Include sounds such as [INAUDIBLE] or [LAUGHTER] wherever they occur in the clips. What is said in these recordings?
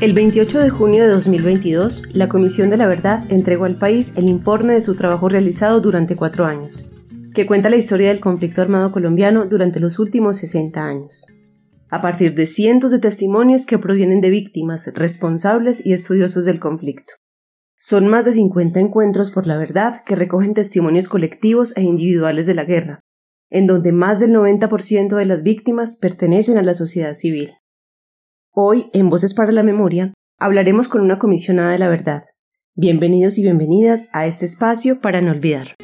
El 28 de junio de 2022, la Comisión de la Verdad entregó al país el informe de su trabajo realizado durante cuatro años, que cuenta la historia del conflicto armado colombiano durante los últimos 60 años. A partir de cientos de testimonios que provienen de víctimas, responsables y estudiosos del conflicto. Son más de 50 encuentros por la verdad que recogen testimonios colectivos e individuales de la guerra, en donde más del 90% de las víctimas pertenecen a la sociedad civil. Hoy, en Voces para la Memoria, hablaremos con una comisionada de la verdad. Bienvenidos y bienvenidas a este espacio para no olvidar.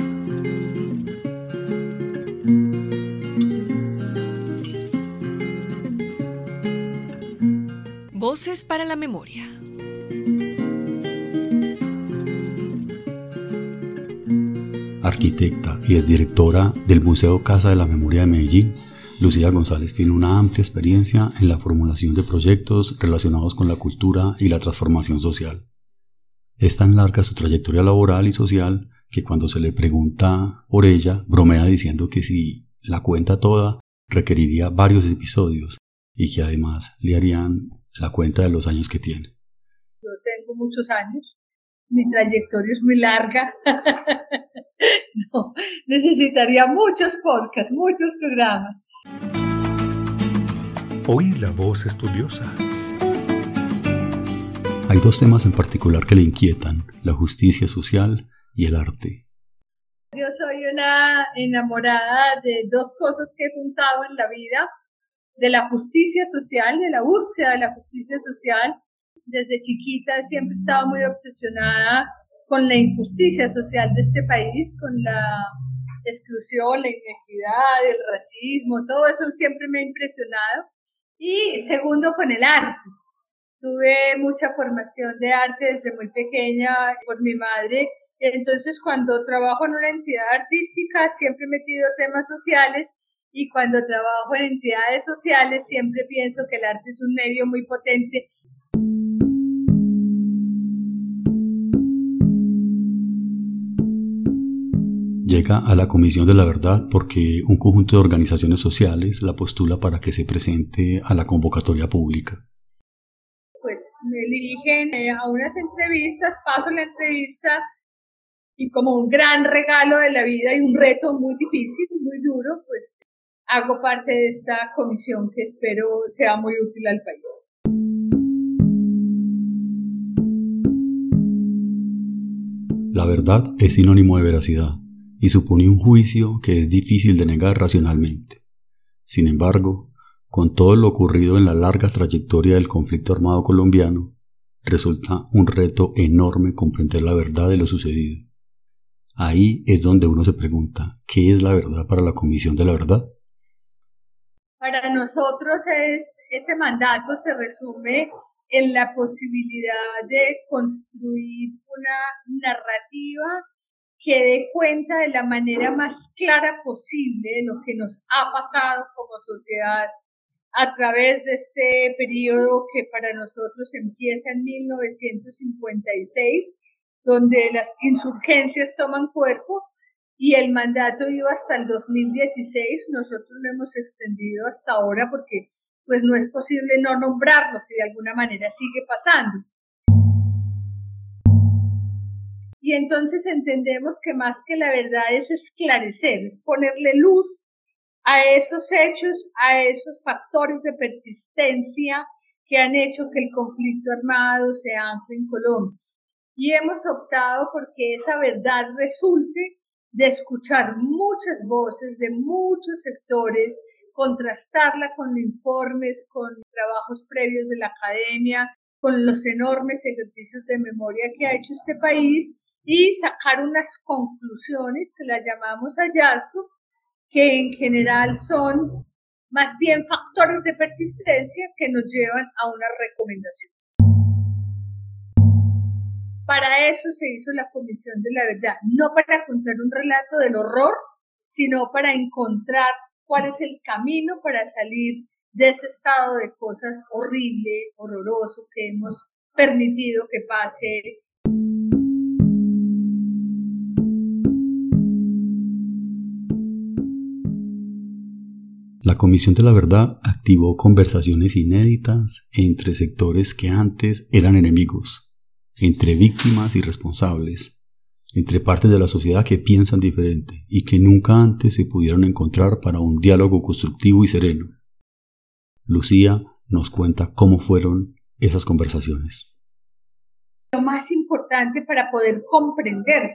Voces para la Memoria. Arquitecta y es directora del Museo Casa de la Memoria de Medellín, Lucía González tiene una amplia experiencia en la formulación de proyectos relacionados con la cultura y la transformación social. Es tan larga su trayectoria laboral y social que cuando se le pregunta por ella, bromea diciendo que si la cuenta toda requeriría varios episodios y que además le harían la cuenta de los años que tiene. Yo tengo muchos años, mi trayectoria es muy larga. [LAUGHS] no, necesitaría muchos podcasts, muchos programas. Oír la voz estudiosa. Hay dos temas en particular que le inquietan, la justicia social y el arte. Yo soy una enamorada de dos cosas que he juntado en la vida, de la justicia social, de la búsqueda de la justicia social. Desde chiquita siempre estaba muy obsesionada con la injusticia social de este país, con la exclusión, la inequidad, el racismo, todo eso siempre me ha impresionado. Y segundo, con el arte. Tuve mucha formación de arte desde muy pequeña por mi madre. Entonces, cuando trabajo en una entidad artística, siempre he metido temas sociales y cuando trabajo en entidades sociales, siempre pienso que el arte es un medio muy potente llega a la Comisión de la Verdad porque un conjunto de organizaciones sociales la postula para que se presente a la convocatoria pública. Pues me dirigen eh, a unas entrevistas, paso la entrevista y como un gran regalo de la vida y un reto muy difícil, muy duro, pues hago parte de esta comisión que espero sea muy útil al país. La verdad es sinónimo de veracidad y supone un juicio que es difícil de negar racionalmente. Sin embargo, con todo lo ocurrido en la larga trayectoria del conflicto armado colombiano, resulta un reto enorme comprender la verdad de lo sucedido. Ahí es donde uno se pregunta, ¿qué es la verdad para la Comisión de la Verdad? Para nosotros es, ese mandato se resume en la posibilidad de construir una narrativa que dé cuenta de la manera más clara posible de lo que nos ha pasado como sociedad a través de este periodo que para nosotros empieza en 1956, donde las insurgencias toman cuerpo y el mandato iba hasta el 2016. Nosotros lo hemos extendido hasta ahora porque pues no es posible no nombrarlo, que de alguna manera sigue pasando. Y entonces entendemos que más que la verdad es esclarecer, es ponerle luz a esos hechos, a esos factores de persistencia que han hecho que el conflicto armado se ancle en Colombia. Y hemos optado porque esa verdad resulte de escuchar muchas voces de muchos sectores, contrastarla con informes, con trabajos previos de la academia, con los enormes ejercicios de memoria que ha hecho este país y sacar unas conclusiones que las llamamos hallazgos, que en general son más bien factores de persistencia que nos llevan a unas recomendaciones. Para eso se hizo la Comisión de la Verdad, no para contar un relato del horror, sino para encontrar cuál es el camino para salir de ese estado de cosas horrible, horroroso que hemos permitido que pase La Comisión de la Verdad activó conversaciones inéditas entre sectores que antes eran enemigos, entre víctimas y responsables, entre partes de la sociedad que piensan diferente y que nunca antes se pudieron encontrar para un diálogo constructivo y sereno. Lucía nos cuenta cómo fueron esas conversaciones. Lo más importante para poder comprender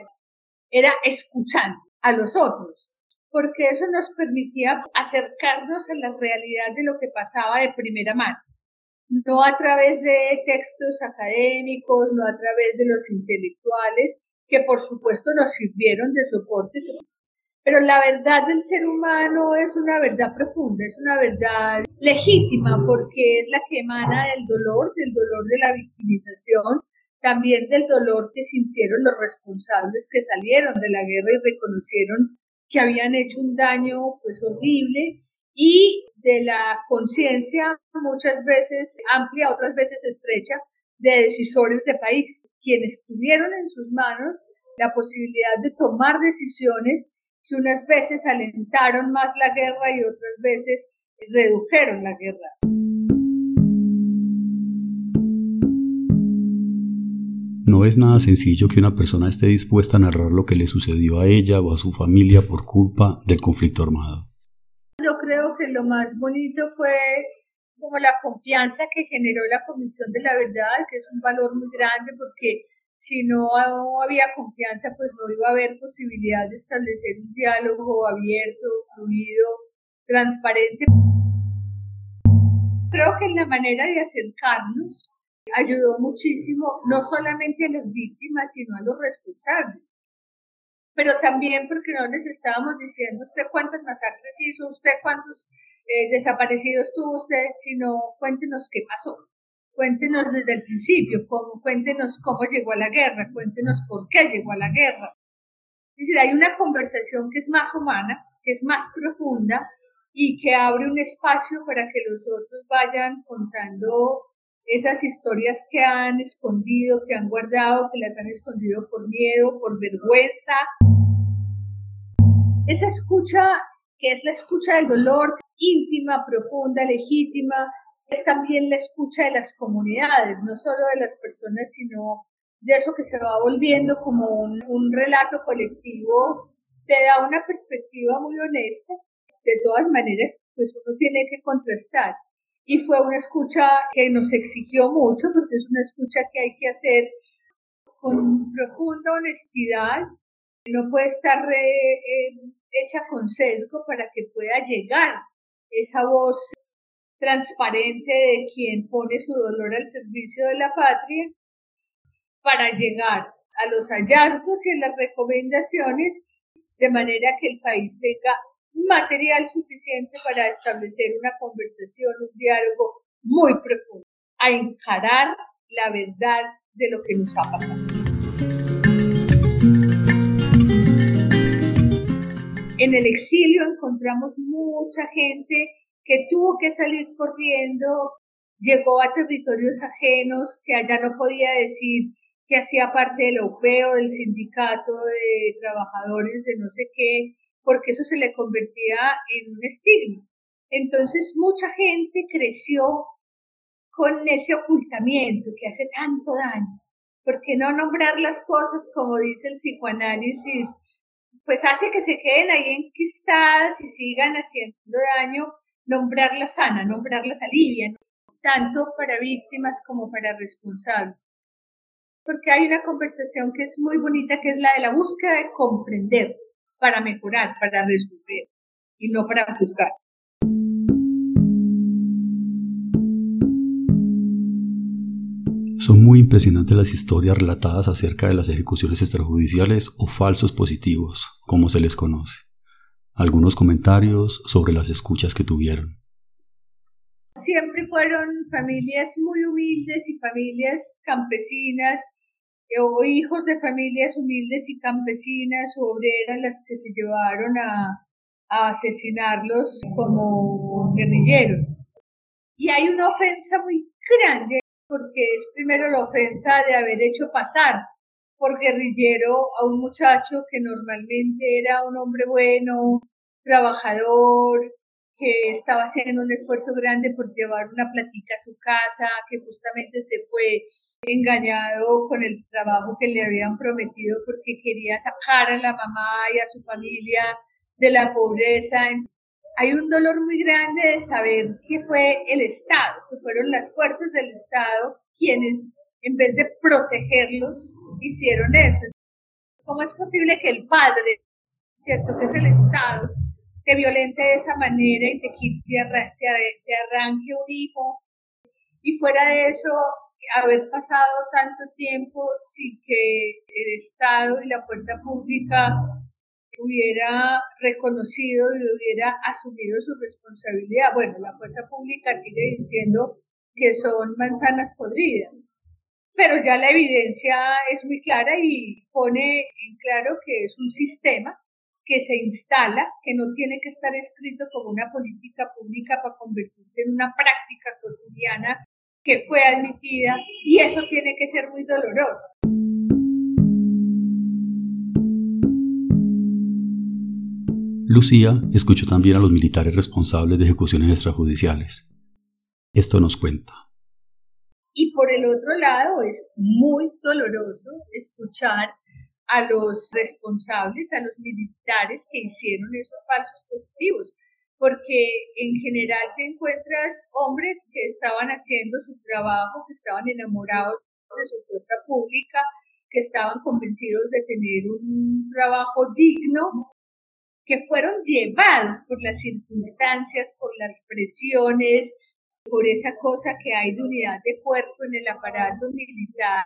era escuchar a los otros, porque eso nos permitía acercarnos a la realidad de lo que pasaba de primera mano, no a través de textos académicos, no a través de los intelectuales, que por supuesto nos sirvieron de soporte, pero la verdad del ser humano es una verdad profunda, es una verdad legítima, porque es la que emana del dolor, del dolor de la victimización, también del dolor que sintieron los responsables que salieron de la guerra y reconocieron que habían hecho un daño pues horrible y de la conciencia muchas veces amplia, otras veces estrecha, de decisores de país, quienes tuvieron en sus manos la posibilidad de tomar decisiones que unas veces alentaron más la guerra y otras veces redujeron la guerra. No es nada sencillo que una persona esté dispuesta a narrar lo que le sucedió a ella o a su familia por culpa del conflicto armado. Yo creo que lo más bonito fue como la confianza que generó la Comisión de la Verdad, que es un valor muy grande porque si no había confianza, pues no iba a haber posibilidad de establecer un diálogo abierto, fluido, transparente. Creo que la manera de acercarnos ayudó muchísimo, no solamente a las víctimas, sino a los responsables. Pero también porque no les estábamos diciendo usted cuántas masacres hizo, usted cuántos eh, desaparecidos tuvo usted, sino cuéntenos qué pasó. Cuéntenos desde el principio, cuéntenos cómo llegó a la guerra, cuéntenos por qué llegó a la guerra. Es decir, hay una conversación que es más humana, que es más profunda y que abre un espacio para que los otros vayan contando esas historias que han escondido, que han guardado, que las han escondido por miedo, por vergüenza. Esa escucha, que es la escucha del dolor, íntima, profunda, legítima, es también la escucha de las comunidades, no solo de las personas, sino de eso que se va volviendo como un, relato colectivo, te da una perspectiva muy honesta. De todas maneras, pues uno tiene que contrastar y fue una escucha que nos exigió mucho porque es una escucha que hay que hacer con profunda honestidad, no puede estar eh, hecha con sesgo para que pueda llegar esa voz transparente de quien pone su dolor al servicio de la patria para llegar a los hallazgos y a las recomendaciones de manera que el país tenga material suficiente para establecer una conversación, un diálogo muy profundo, a encarar la verdad de lo que nos ha pasado. En el exilio encontramos mucha gente que tuvo que salir corriendo, llegó a territorios ajenos, que allá no podía decir que hacía parte del OPEO, del sindicato de trabajadores de no sé qué, porque eso se le convertía en un estigma. Entonces mucha gente creció con ese ocultamiento que hace tanto daño. ¿Por qué no nombrar las cosas como dice el psicoanálisis? Pues hace que se queden ahí enquistadas y sigan haciendo daño. Nombrarlas sana, nombrarlas alivia, tanto para víctimas como para responsables. Porque hay una conversación que es muy bonita, que es la de la búsqueda de comprender para mejorar, para resolver y no para juzgar. Son muy impresionantes las historias relatadas acerca de las ejecuciones extrajudiciales o falsos positivos, como se les conoce. Algunos comentarios sobre las escuchas que tuvieron. Siempre fueron familias muy humildes y familias campesinas o hijos de familias humildes y campesinas o obreras las que se llevaron a, asesinarlos como guerrilleros. Y hay una ofensa muy grande porque es primero la ofensa de haber hecho pasar por guerrillero a un muchacho que normalmente era un hombre bueno, trabajador, que estaba haciendo un esfuerzo grande por llevar una platica a su casa, que justamente se fue engañado con el trabajo que le habían prometido porque quería sacar a la mamá y a su familia de la pobreza. Hay un dolor muy grande de saber que fue el Estado, que fueron las fuerzas del Estado quienes, en vez de protegerlos, hicieron eso. ¿Cómo es posible que el padre, cierto, que es el Estado, te violente de esa manera y te, te arranque un hijo? Y fuera de eso, haber pasado tanto tiempo sin que el Estado y la fuerza pública hubiera reconocido y hubiera asumido su responsabilidad. Bueno, la fuerza pública sigue diciendo que son manzanas podridas, pero ya la evidencia es muy clara y pone en claro que es un sistema que se instala, que no tiene que estar escrito como una política pública para convertirse en una práctica cotidiana que fue admitida y eso tiene que ser muy doloroso. Lucía escuchó también a los militares responsables de ejecuciones extrajudiciales. Esto nos cuenta. Y por el otro lado es muy doloroso escuchar a los responsables, a los militares que hicieron esos falsos positivos, porque en general te encuentras hombres que estaban haciendo su trabajo, que estaban enamorados de su fuerza pública, que estaban convencidos de tener un trabajo digno, que fueron llevados por las circunstancias, por las presiones, por esa cosa que hay de unidad de cuerpo en el aparato militar,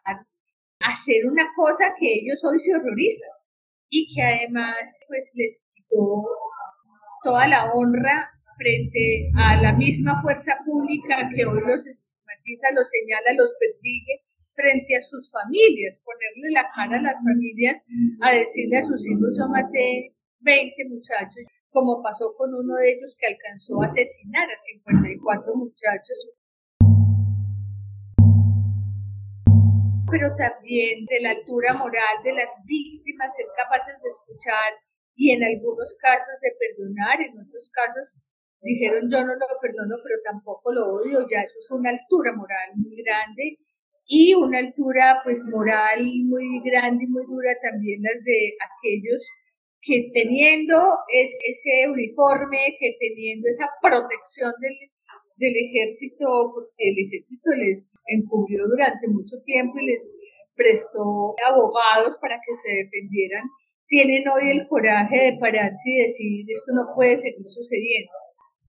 hacer una cosa que ellos hoy se horrorizan y que además pues les quitó toda la honra frente a la misma fuerza pública que hoy los estigmatiza, los señala, los persigue, frente a sus familias, ponerle la cara a las familias, a decirle a sus hijos, yo maté 20 muchachos, como pasó con uno de ellos que alcanzó a asesinar a 54 muchachos. Pero también de la altura moral de las víctimas, ser capaces de escuchar y en algunos casos de perdonar, en otros casos dijeron yo no lo perdono, pero tampoco lo odio, ya eso es una altura moral muy grande y una altura pues moral muy grande y muy dura también las de aquellos que teniendo ese uniforme, que teniendo esa protección del, del ejército, porque el ejército les encubrió durante mucho tiempo y les prestó abogados para que se defendieran, tienen hoy el coraje de pararse y decir esto no puede seguir sucediendo.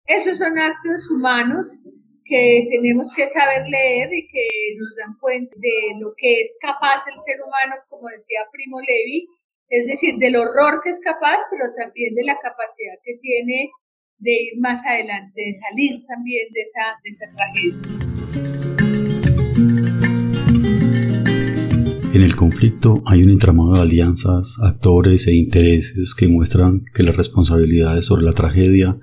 Esos son actos humanos que tenemos que saber leer y que nos dan cuenta de lo que es capaz el ser humano, como decía Primo Levi, es decir, del horror que es capaz, pero también de la capacidad que tiene de ir más adelante, de salir también de esa, de esa tragedia. El conflicto hay un entramado de alianzas, actores e intereses que muestran que las responsabilidades sobre la tragedia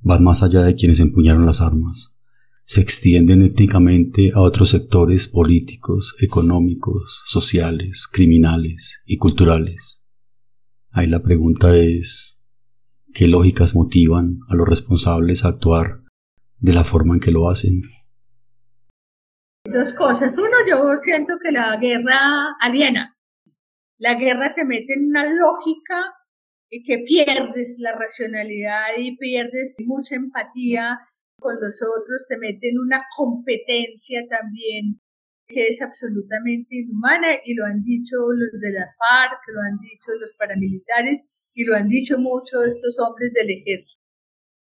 van más allá de quienes empuñaron las armas. Se extienden éticamente a otros sectores políticos, económicos, sociales, criminales y culturales. Ahí la pregunta es, ¿qué lógicas motivan a los responsables a actuar de la forma en que lo hacen? Dos cosas. Uno, yo siento que la guerra aliena. La guerra te mete en una lógica y que pierdes la racionalidad y pierdes mucha empatía con los otros, te mete en una competencia también que es absolutamente inhumana y lo han dicho los de la FARC, lo han dicho los paramilitares y lo han dicho mucho estos hombres del ejército.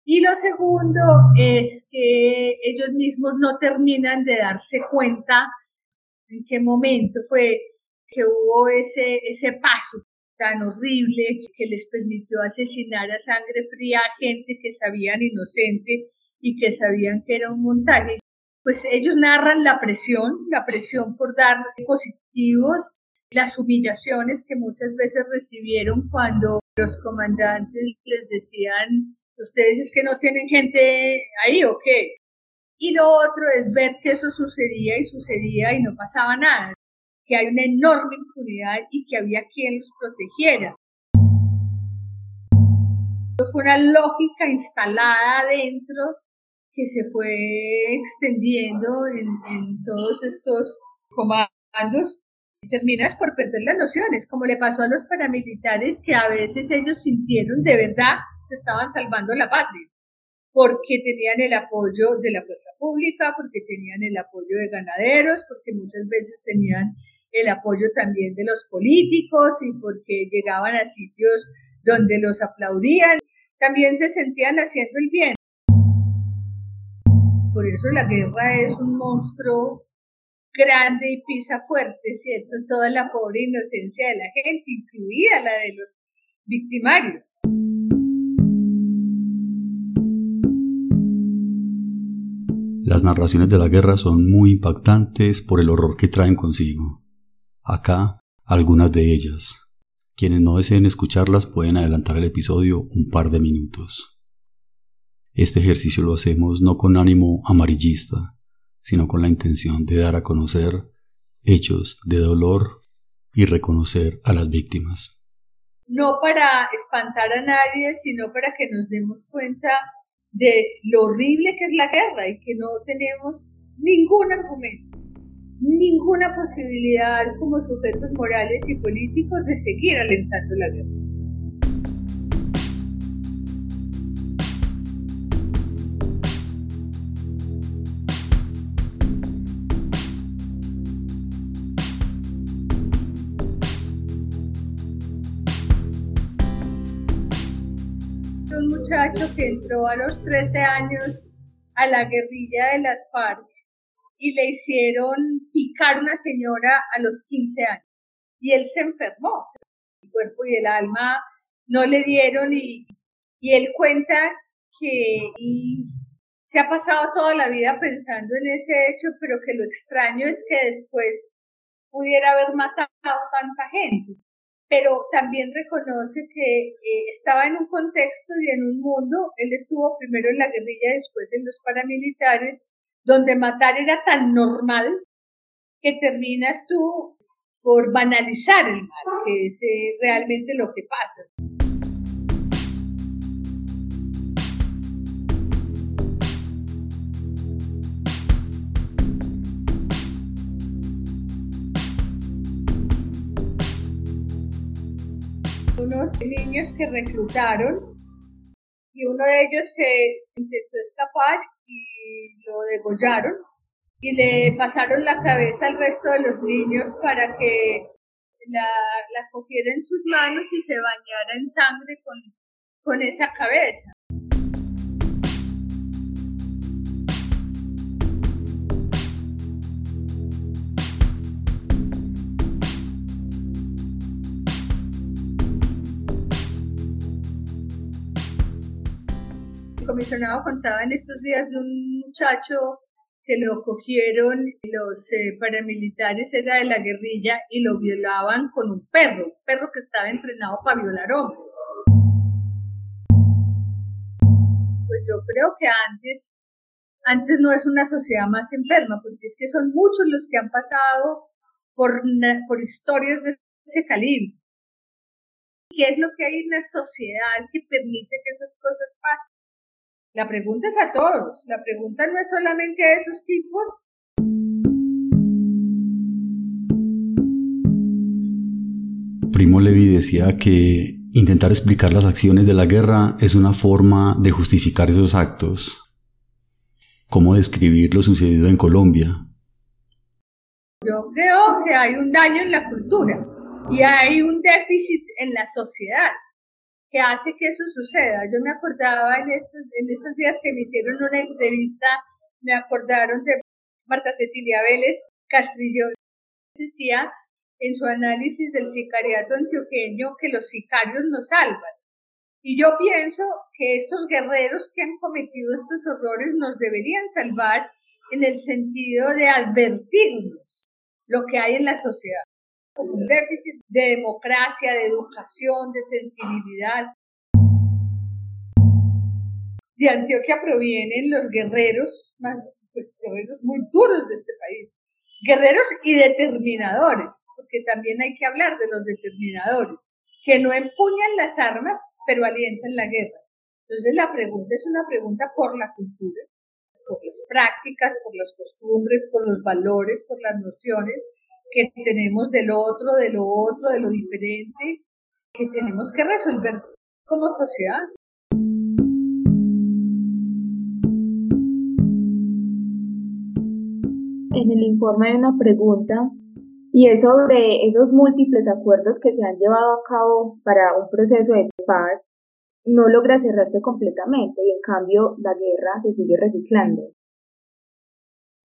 Y lo segundo es que ellos mismos no terminan de darse cuenta en qué momento fue que hubo ese, ese paso tan horrible que les permitió asesinar a sangre fría a gente que sabían inocente y que sabían que era un montaje. Pues ellos narran la presión, la presión por dar positivos, las humillaciones que muchas veces recibieron cuando los comandantes les decían ustedes es que no tienen gente ahí o qué. Y lo otro es ver que eso sucedía y sucedía y no pasaba nada, que hay una enorme impunidad y que había quien los protegiera. Fue una lógica instalada adentro que se fue extendiendo en, en todos estos comandos. Terminas por perder las nociones, como le pasó a los paramilitares que a veces ellos sintieron de verdad estaban salvando la patria porque tenían el apoyo de la fuerza pública, porque tenían el apoyo de ganaderos, porque muchas veces tenían el apoyo también de los políticos y porque llegaban a sitios donde los aplaudían, también se sentían haciendo el bien. Por eso la guerra es un monstruo grande y pisa fuerte, ¿cierto? Toda la pobre inocencia de la gente, incluida la de los victimarios. Las narraciones de la guerra son muy impactantes por el horror que traen consigo. Acá, algunas de ellas. Quienes no deseen escucharlas pueden adelantar el episodio un par de minutos. Este ejercicio lo hacemos no con ánimo amarillista, sino con la intención de dar a conocer hechos de dolor y reconocer a las víctimas. No para espantar a nadie, sino para que nos demos cuenta de lo horrible que es la guerra y que no tenemos ningún argumento, ninguna posibilidad como sujetos morales y políticos de seguir alentando la guerra. Un muchacho que entró a los 13 años a la guerrilla de las FARC y le hicieron picar una señora a los 15 años. Y él se enfermó, el cuerpo y el alma no le dieron y, él cuenta que se ha pasado toda la vida pensando en ese hecho, pero que lo extraño es que después pudiera haber matado tanta gente pero también reconoce que eh, estaba en un contexto y en un mundo, él estuvo primero en la guerrilla, después en los paramilitares, donde matar era tan normal que terminas tú por banalizar el mal, que es eh, realmente lo que pasa. Unos niños que reclutaron y uno de ellos se, intentó escapar y lo degollaron y le pasaron la cabeza al resto de los niños para que la, la cogiera en sus manos y se bañara en sangre con, con esa cabeza. Comisionado contaba en estos días de un muchacho que lo cogieron los eh, paramilitares, era de la guerrilla, y lo violaban con un perro, un perro que estaba entrenado para violar hombres. Pues yo creo que antes, antes no es una sociedad más enferma, porque es que son muchos los que han pasado por, por historias de ese calibre. ¿Qué es lo que hay en la sociedad que permite que esas cosas pasen? La pregunta es a todos, la pregunta no es solamente a esos tipos. Primo Levi decía que intentar explicar las acciones de la guerra es una forma de justificar esos actos. ¿Cómo describir lo sucedido en Colombia? Yo creo que hay un daño en la cultura y hay un déficit en la sociedad que hace que eso suceda. Yo me acordaba en estos, días que me hicieron una entrevista, me acordaron de Marta Cecilia Vélez Castrillo. Decía en su análisis del sicariato antioqueño que los sicarios nos salvan. Y yo pienso que estos guerreros que han cometido estos horrores nos deberían salvar en el sentido de advertirnos lo que hay en la sociedad un déficit de democracia, de educación, de sensibilidad. De Antioquia provienen los guerreros, más pues, guerreros muy duros de este país, guerreros y determinadores, porque también hay que hablar de los determinadores, que no empuñan las armas, pero alientan la guerra. Entonces la pregunta es una pregunta por la cultura, por las prácticas, por las costumbres, por los valores, por las nociones que tenemos del otro, de lo otro, de lo diferente, que tenemos que resolver como sociedad. En el informe hay una pregunta y es sobre esos múltiples acuerdos que se han llevado a cabo para un proceso de paz no logra cerrarse completamente y en cambio la guerra se sigue reciclando.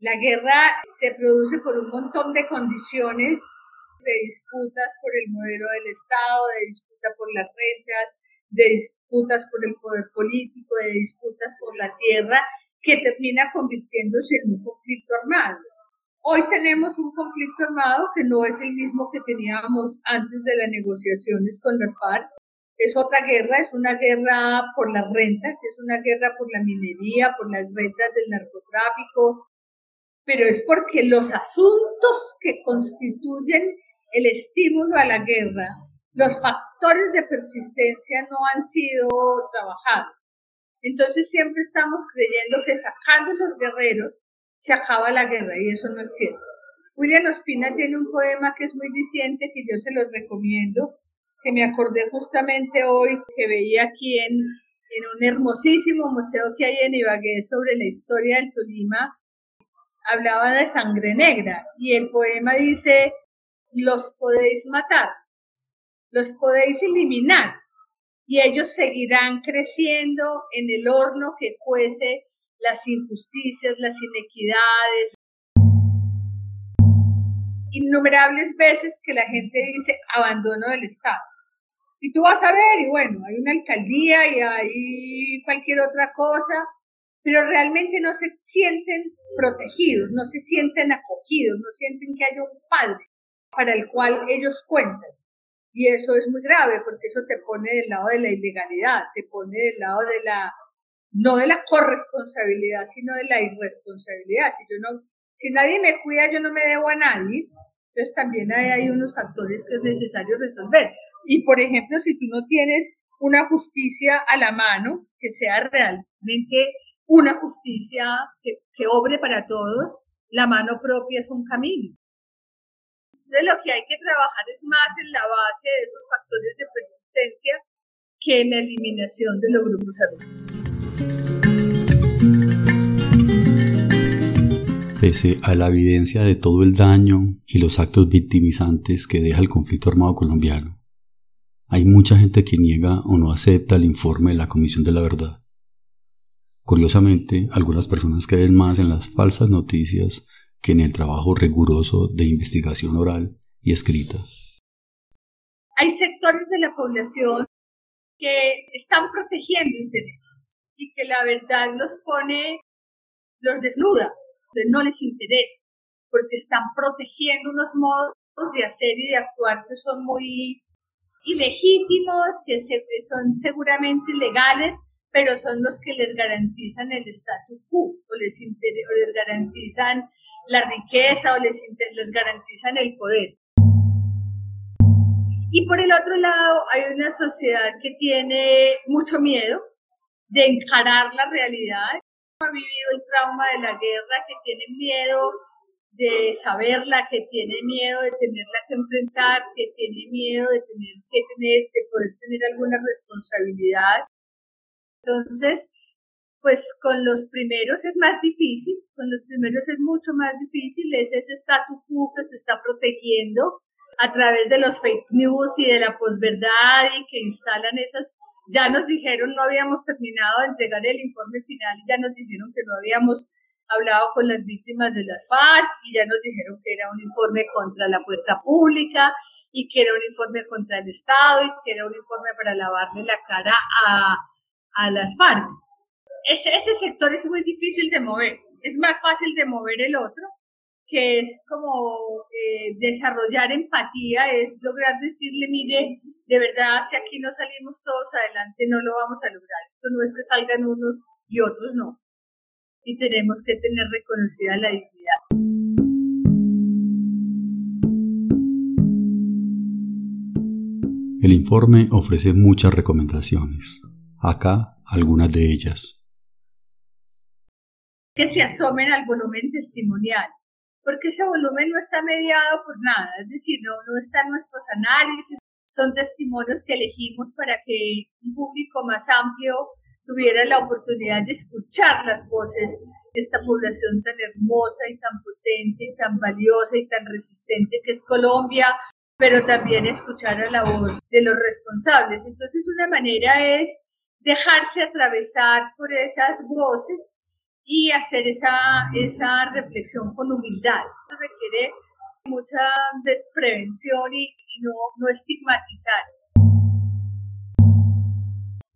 La guerra se produce por un montón de condiciones de disputas por el modelo del Estado, de disputa por las rentas, de disputas por el poder político, de disputas por la tierra, que termina convirtiéndose en un conflicto armado. Hoy tenemos un conflicto armado que no es el mismo que teníamos antes de las negociaciones con las FARC. Es otra guerra, es una guerra por las rentas, es una guerra por la minería, por las rentas del narcotráfico, pero es porque los asuntos que constituyen el estímulo a la guerra, los factores de persistencia no han sido trabajados. Entonces siempre estamos creyendo que sacando los guerreros se acaba la guerra y eso no es cierto. William Ospina tiene un poema que es muy diciente que yo se los recomiendo, que me acordé justamente hoy que veía aquí en, en un hermosísimo museo que hay en Ibagué sobre la historia del Tolima, hablaba de sangre negra y el poema dice, los podéis matar, los podéis eliminar y ellos seguirán creciendo en el horno que cuece las injusticias, las inequidades. Innumerables veces que la gente dice abandono del Estado. Y tú vas a ver, y bueno, hay una alcaldía y hay cualquier otra cosa, pero realmente no se sienten protegidos, no se sienten acogidos, no sienten que haya un padre para el cual ellos cuentan. Y eso es muy grave porque eso te pone del lado de la ilegalidad, te pone del lado de la no de la corresponsabilidad, sino de la irresponsabilidad. Si yo no, si nadie me cuida, yo no me debo a nadie. Entonces también hay, hay unos factores que es necesario resolver. Y por ejemplo, si tú no tienes una justicia a la mano, que sea realmente una justicia que, que obre para todos, la mano propia es un camino. Entonces lo que hay que trabajar es más en la base de esos factores de persistencia que en la eliminación de los grupos armados. Pese a la evidencia de todo el daño y los actos victimizantes que deja el conflicto armado colombiano, hay mucha gente que niega o no acepta el informe de la Comisión de la Verdad. Curiosamente, algunas personas creen más en las falsas noticias que en el trabajo riguroso de investigación oral y escrita. Hay sectores de la población que están protegiendo intereses y que la verdad los pone, los desnuda, no les interesa, porque están protegiendo unos modos de hacer y de actuar que son muy ilegítimos, que son seguramente legales, pero son los que les garantizan el statu quo, o les, les garantizan la riqueza, o les, les garantizan el poder. Y por el otro lado, hay una sociedad que tiene mucho miedo de encarar la realidad ha vivido el trauma de la guerra, que tiene miedo de saberla, que tiene miedo de tenerla que enfrentar, que tiene miedo de tener que tener, de poder tener alguna responsabilidad. Entonces, pues con los primeros es más difícil, con los primeros es mucho más difícil, es ese status quo que se está protegiendo a través de los fake news y de la posverdad y que instalan esas ya nos dijeron, no habíamos terminado de entregar el informe final, ya nos dijeron que no habíamos hablado con las víctimas de las FARC y ya nos dijeron que era un informe contra la fuerza pública y que era un informe contra el Estado y que era un informe para lavarle la cara a, a las FARC. Ese, ese sector es muy difícil de mover, es más fácil de mover el otro, que es como eh, desarrollar empatía, es lograr decirle, mire, de verdad, si aquí no salimos todos adelante, no lo vamos a lograr. Esto no es que salgan unos y otros no. Y tenemos que tener reconocida la dignidad. El informe ofrece muchas recomendaciones. Acá algunas de ellas. Que se asomen al volumen testimonial, porque ese volumen no está mediado por nada, es decir, no, no están nuestros análisis, son testimonios que elegimos para que un público más amplio tuviera la oportunidad de escuchar las voces de esta población tan hermosa y tan potente, tan valiosa y tan resistente que es Colombia, pero también escuchar a la voz de los responsables. Entonces, una manera es dejarse atravesar por esas voces y hacer esa, esa reflexión con humildad. Eso requiere mucha desprevención y, no, no estigmatizar.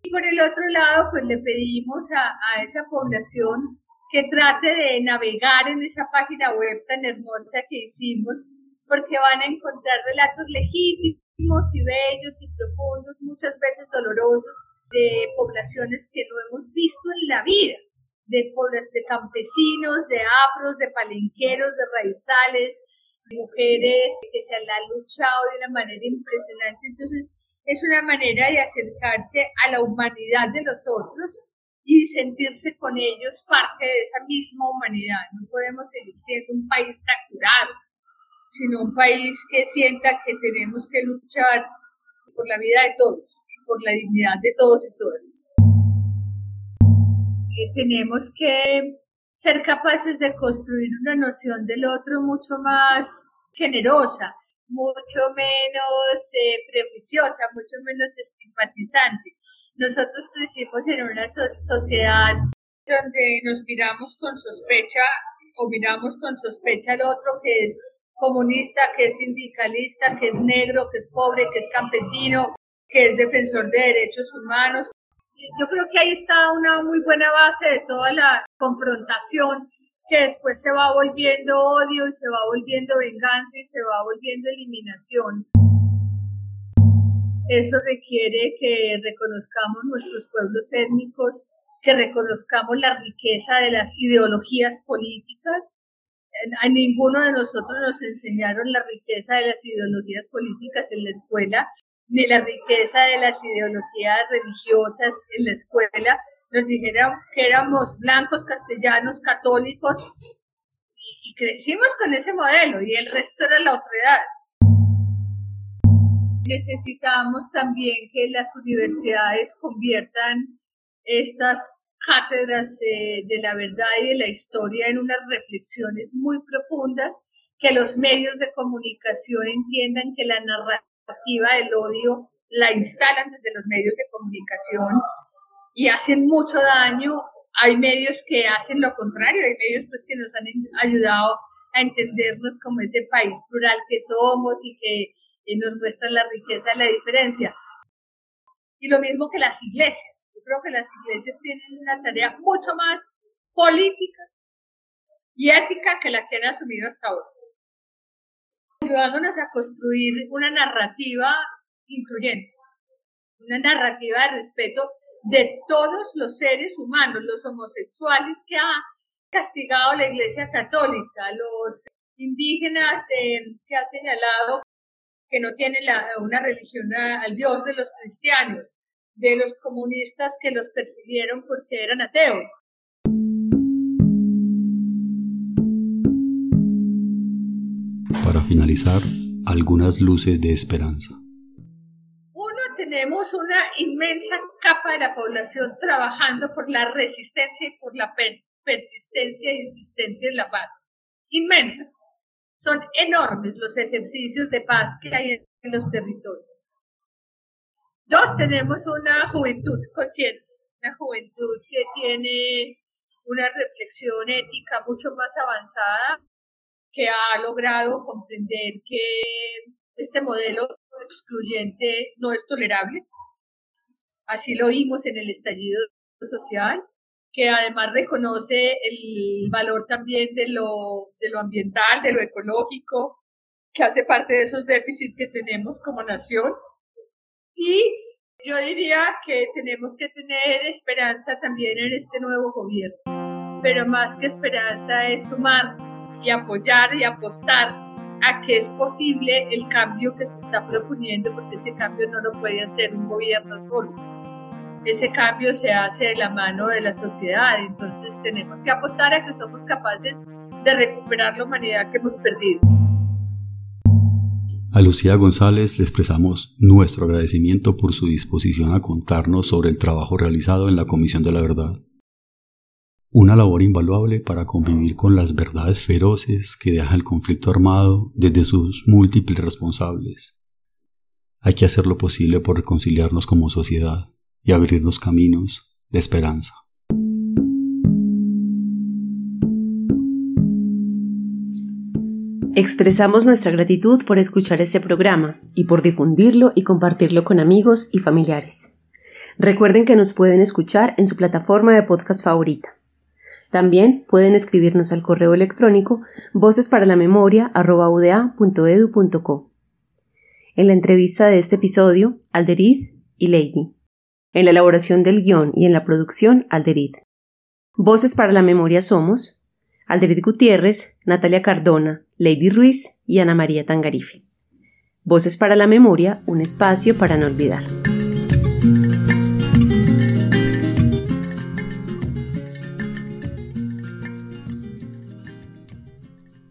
Y por el otro lado, pues le pedimos a, a esa población que trate de navegar en esa página web tan hermosa que hicimos porque van a encontrar relatos legítimos y bellos y profundos, muchas veces dolorosos, de poblaciones que no hemos visto en la vida, de, de campesinos, de afros, de palenqueros, de raizales, de mujeres que se han luchado de una manera impresionante. Entonces, es una manera de acercarse a la humanidad de los otros y sentirse con ellos parte de esa misma humanidad. No podemos seguir siendo un país fracturado, sino un país que sienta que tenemos que luchar por la vida de todos, por la dignidad de todos y todas. Y tenemos que ser capaces de construir una noción del otro mucho más generosa, mucho menos eh, prejuiciosa, mucho menos estigmatizante. Nosotros crecimos en una sociedad donde nos miramos con sospecha o miramos con sospecha al otro que es comunista, que es sindicalista, que es negro, que es pobre, que es campesino, que es defensor de derechos humanos. Yo creo que ahí está una muy buena base de toda la confrontación que después se va volviendo odio y se va volviendo venganza y se va volviendo eliminación. Eso requiere que reconozcamos nuestros pueblos étnicos, que reconozcamos la riqueza de las ideologías políticas, a ninguno de nosotros nos enseñaron la riqueza de las ideologías políticas en la escuela, ni la riqueza de las ideologías religiosas en la escuela. Nos dijeron que éramos blancos, castellanos, católicos, y, crecimos con ese modelo, y el resto era la otra edad. Necesitamos también que las universidades conviertan estas cátedras eh, de la verdad y de la historia en unas reflexiones muy profundas, que los medios de comunicación entiendan que la narrativa del odio la instalan desde los medios de comunicación y hacen mucho daño. Hay medios que hacen lo contrario, hay medios pues que nos han ayudado a entendernos como ese país plural que somos y que eh, nos muestran la riqueza de la diferencia. Y lo mismo que las iglesias creo que las iglesias tienen una tarea mucho más política y ética que la que han asumido hasta ahora, ayudándonos a construir una narrativa incluyente, una narrativa de respeto de todos los seres humanos, los homosexuales que ha castigado la Iglesia Católica, los indígenas eh, que ha señalado que no tienen una religión al Dios de los cristianos, de los comunistas que los persiguieron porque eran ateos. Para finalizar, algunas luces de esperanza. Uno, tenemos una inmensa capa de la población trabajando por la resistencia y por la persistencia e insistencia en la paz. Inmensa. Son enormes los ejercicios de paz que hay en los territorios. Dos, tenemos una juventud consciente, una juventud que tiene una reflexión ética mucho más avanzada, que ha logrado comprender que este modelo excluyente no es tolerable. Así lo vimos en el estallido social, que además reconoce el valor también de lo, de lo ambiental, de lo ecológico, que hace parte de esos déficits que tenemos como nación y yo diría que tenemos que tener esperanza también en este nuevo gobierno, pero más que esperanza es sumar y apoyar y apostar a que es posible el cambio que se está proponiendo, porque ese cambio no lo puede hacer un gobierno solo. ese cambio se hace de la mano de la sociedad. Entonces tenemos que apostar a que somos capaces de recuperar la humanidad que hemos perdido. A Lucía González le expresamos nuestro agradecimiento por su disposición a contarnos sobre el trabajo realizado en la Comisión de la Verdad. Una labor invaluable para convivir con las verdades feroces que deja el conflicto armado desde sus múltiples responsables. Hay que hacer lo posible por reconciliarnos como sociedad y abrirnos caminos de esperanza. Expresamos nuestra gratitud por escuchar este programa y por difundirlo y compartirlo con amigos y familiares. Recuerden que nos pueden escuchar en su plataforma de podcast favorita. También pueden escribirnos al correo electrónico vocesparalamemoria.uda.edu.co. En la entrevista de este episodio, Alderid y Lady. En la elaboración del guion y en la producción, Alderid. Voces para la Memoria somos Alderid Gutiérrez, Natalia Cardona, Lady Ruiz y Ana María Tangarife. Voces para la Memoria, un espacio para no olvidar.